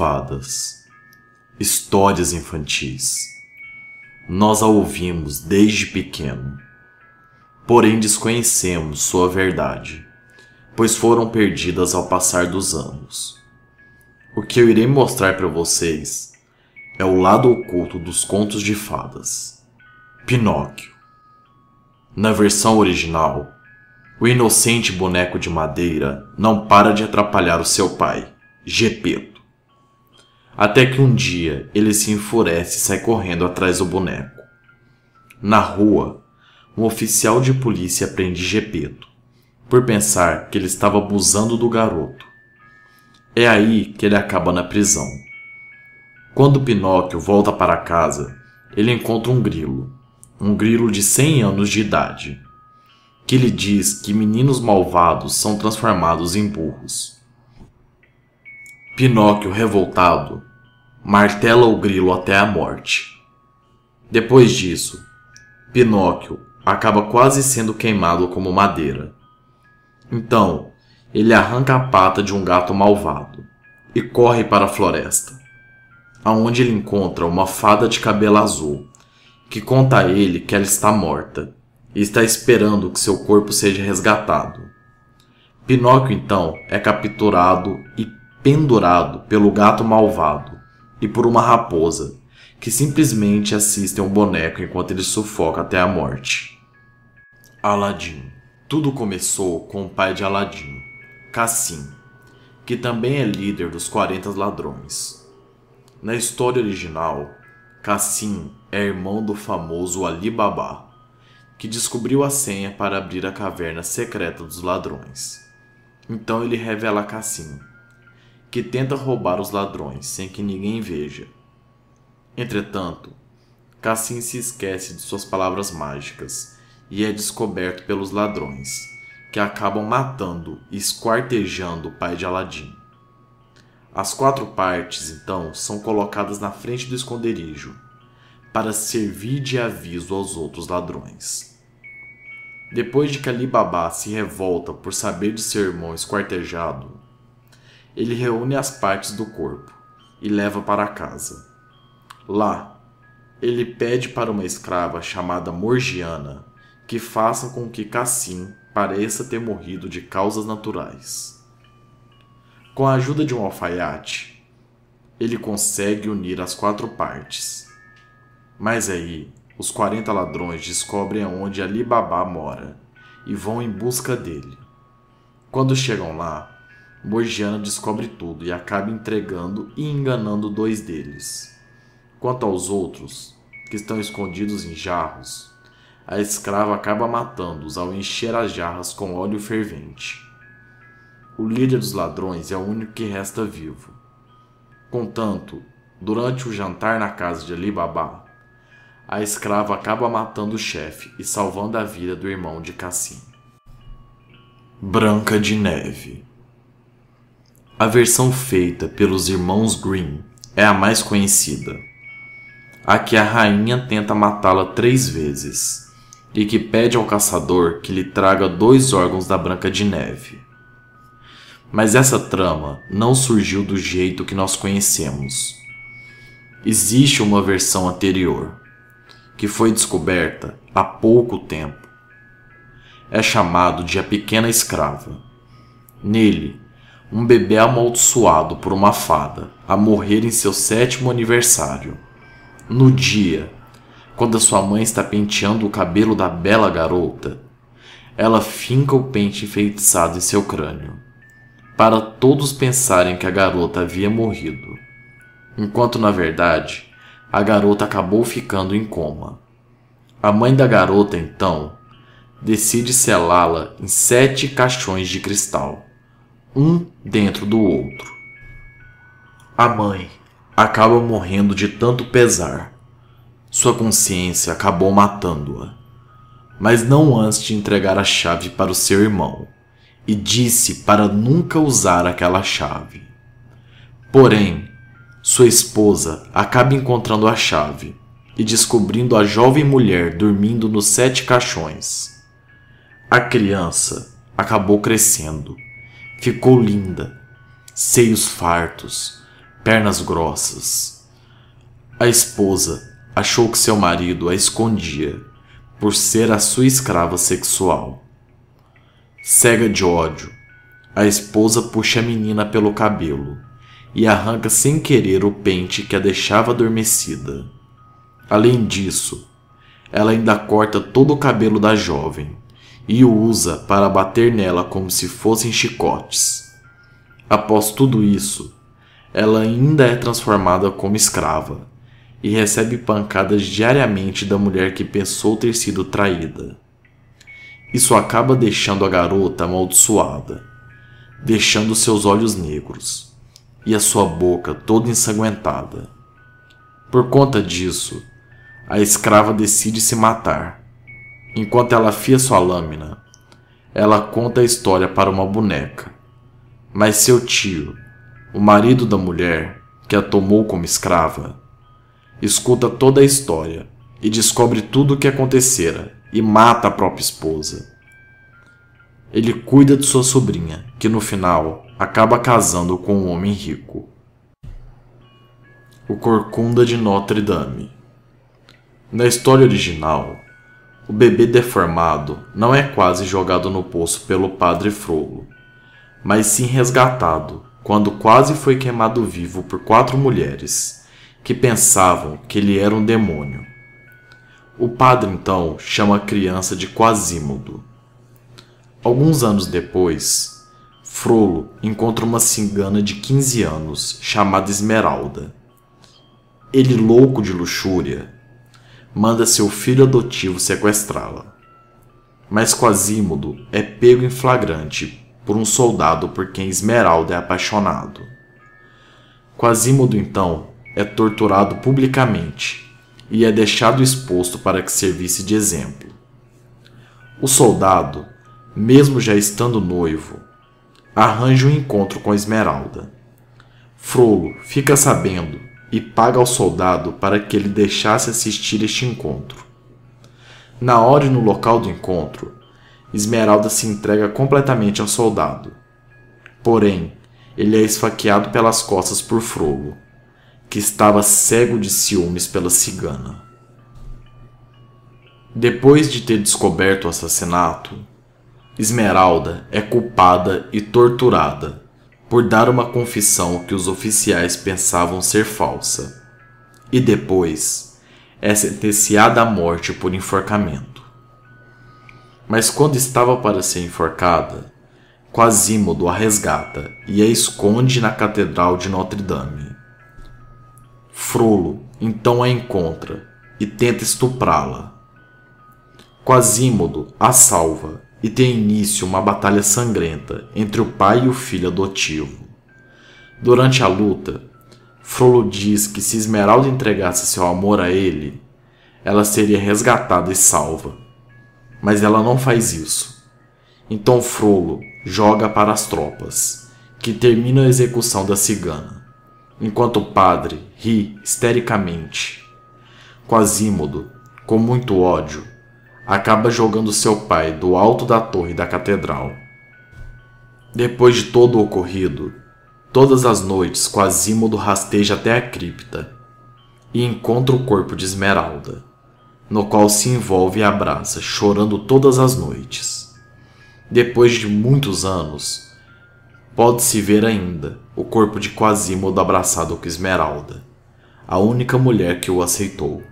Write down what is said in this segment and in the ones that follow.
Fadas, histórias infantis. Nós a ouvimos desde pequeno, porém desconhecemos sua verdade, pois foram perdidas ao passar dos anos. O que eu irei mostrar para vocês é o lado oculto dos contos de fadas. Pinóquio. Na versão original, o inocente boneco de madeira não para de atrapalhar o seu pai Gepeto. Até que um dia ele se enfurece e sai correndo atrás do boneco. Na rua, um oficial de polícia prende Gepeto por pensar que ele estava abusando do garoto. É aí que ele acaba na prisão. Quando Pinóquio volta para casa, ele encontra um grilo, um grilo de 100 anos de idade, que lhe diz que meninos malvados são transformados em burros. Pinóquio, revoltado, martela o grilo até a morte. Depois disso, Pinóquio acaba quase sendo queimado como madeira. Então, ele arranca a pata de um gato malvado e corre para a floresta, aonde ele encontra uma fada de cabelo azul, que conta a ele que ela está morta e está esperando que seu corpo seja resgatado. Pinóquio então é capturado e pendurado pelo gato malvado e por uma raposa, que simplesmente assistem um boneco enquanto ele sufoca até a morte. Aladim. Tudo começou com o pai de Aladim, Cassim, que também é líder dos 40 ladrões. Na história original, Cassim é irmão do famoso Ali Baba, que descobriu a senha para abrir a caverna secreta dos ladrões. Então ele revela a Cassim que tenta roubar os ladrões sem que ninguém veja. Entretanto, Cassim se esquece de suas palavras mágicas e é descoberto pelos ladrões, que acabam matando e esquartejando o pai de Aladim. As quatro partes, então, são colocadas na frente do esconderijo para servir de aviso aos outros ladrões. Depois de que Ali Baba se revolta por saber de seu irmão esquartejado, ele reúne as partes do corpo e leva para casa. Lá, ele pede para uma escrava chamada Morgiana que faça com que Cassim pareça ter morrido de causas naturais. Com a ajuda de um alfaiate, ele consegue unir as quatro partes. Mas aí, os 40 ladrões descobrem aonde Ali Baba mora e vão em busca dele. Quando chegam lá, Morgiana descobre tudo e acaba entregando e enganando dois deles. Quanto aos outros, que estão escondidos em jarros, a escrava acaba matando-os ao encher as jarras com óleo fervente. O líder dos ladrões é o único que resta vivo. Contanto, durante o jantar na casa de Ali Baba, a escrava acaba matando o chefe e salvando a vida do irmão de Cassim. Branca de Neve a versão feita pelos irmãos Green é a mais conhecida. A que a rainha tenta matá-la três vezes e que pede ao caçador que lhe traga dois órgãos da Branca de Neve. Mas essa trama não surgiu do jeito que nós conhecemos. Existe uma versão anterior, que foi descoberta há pouco tempo. É chamado de A Pequena Escrava. Nele, um bebê amaldiçoado por uma fada a morrer em seu sétimo aniversário. No dia, quando a sua mãe está penteando o cabelo da bela garota, ela finca o pente enfeitiçado em seu crânio, para todos pensarem que a garota havia morrido, enquanto na verdade a garota acabou ficando em coma. A mãe da garota então decide selá-la em sete caixões de cristal um dentro do outro. A mãe acaba morrendo de tanto pesar. Sua consciência acabou matando-a, mas não antes de entregar a chave para o seu irmão, e disse para nunca usar aquela chave. Porém, sua esposa acaba encontrando a chave e descobrindo a jovem mulher dormindo nos sete caixões. A criança acabou crescendo Ficou linda, seios fartos, pernas grossas. A esposa achou que seu marido a escondia por ser a sua escrava sexual. Cega de ódio, a esposa puxa a menina pelo cabelo e arranca sem querer o pente que a deixava adormecida. Além disso, ela ainda corta todo o cabelo da jovem e o usa para bater nela como se fossem chicotes. Após tudo isso, ela ainda é transformada como escrava e recebe pancadas diariamente da mulher que pensou ter sido traída. Isso acaba deixando a garota amaldiçoada, deixando seus olhos negros e a sua boca toda ensanguentada. Por conta disso, a escrava decide se matar. Enquanto ela afia sua lâmina, ela conta a história para uma boneca. Mas seu tio, o marido da mulher que a tomou como escrava, escuta toda a história e descobre tudo o que acontecera e mata a própria esposa. Ele cuida de sua sobrinha, que no final acaba casando com um homem rico. O Corcunda de Notre Dame. Na história original, o bebê deformado não é quase jogado no poço pelo padre Frollo, mas sim resgatado quando quase foi queimado vivo por quatro mulheres que pensavam que ele era um demônio. O padre então chama a criança de Quasímodo. Alguns anos depois, Frollo encontra uma cigana de 15 anos chamada Esmeralda. Ele, louco de luxúria, manda seu filho adotivo sequestrá-la. Mas Quasímodo é pego em flagrante por um soldado por quem Esmeralda é apaixonado. Quasímodo então é torturado publicamente e é deixado exposto para que servisse de exemplo. O soldado, mesmo já estando noivo, arranja um encontro com Esmeralda. Frollo fica sabendo e paga ao soldado para que ele deixasse assistir este encontro. Na hora e no local do encontro, Esmeralda se entrega completamente ao soldado. Porém, ele é esfaqueado pelas costas por Frollo que estava cego de ciúmes pela cigana. Depois de ter descoberto o assassinato, Esmeralda é culpada e torturada por dar uma confissão que os oficiais pensavam ser falsa, e depois é sentenciada à morte por enforcamento. Mas quando estava para ser enforcada, Quasimodo a resgata e a esconde na Catedral de Notre Dame. Frollo então a encontra e tenta estuprá-la. Quasímodo a salva e tem início uma batalha sangrenta entre o pai e o filho adotivo. Durante a luta, Frollo diz que se Esmeralda entregasse seu amor a ele, ela seria resgatada e salva. Mas ela não faz isso. Então Frollo joga para as tropas, que terminam a execução da cigana enquanto o padre ri histericamente. Quasímodo, com muito ódio, acaba jogando seu pai do alto da torre da catedral. Depois de todo o ocorrido, todas as noites Quasímodo rasteja até a cripta e encontra o corpo de Esmeralda, no qual se envolve e abraça, chorando todas as noites. Depois de muitos anos, Pode-se ver ainda o corpo de Quasimodo abraçado com Esmeralda, a única mulher que o aceitou.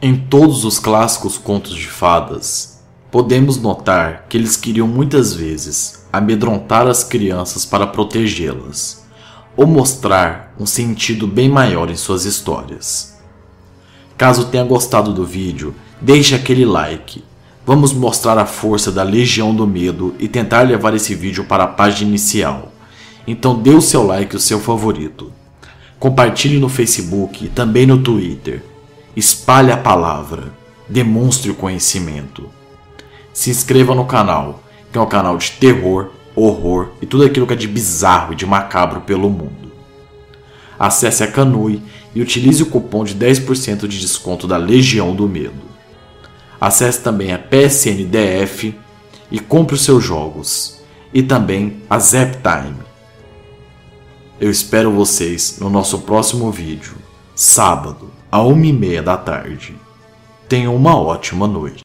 Em todos os clássicos contos de fadas, podemos notar que eles queriam muitas vezes amedrontar as crianças para protegê-las, ou mostrar um sentido bem maior em suas histórias. Caso tenha gostado do vídeo, deixe aquele like Vamos mostrar a força da Legião do Medo e tentar levar esse vídeo para a página inicial. Então dê o seu like e o seu favorito. Compartilhe no Facebook e também no Twitter. Espalhe a palavra. Demonstre o conhecimento. Se inscreva no canal, que é um canal de terror, horror e tudo aquilo que é de bizarro e de macabro pelo mundo. Acesse a Canui e utilize o cupom de 10% de desconto da Legião do Medo. Acesse também a PSNDF e compre os seus jogos. E também a Zaptime. Eu espero vocês no nosso próximo vídeo, sábado, a uma e meia da tarde. Tenham uma ótima noite.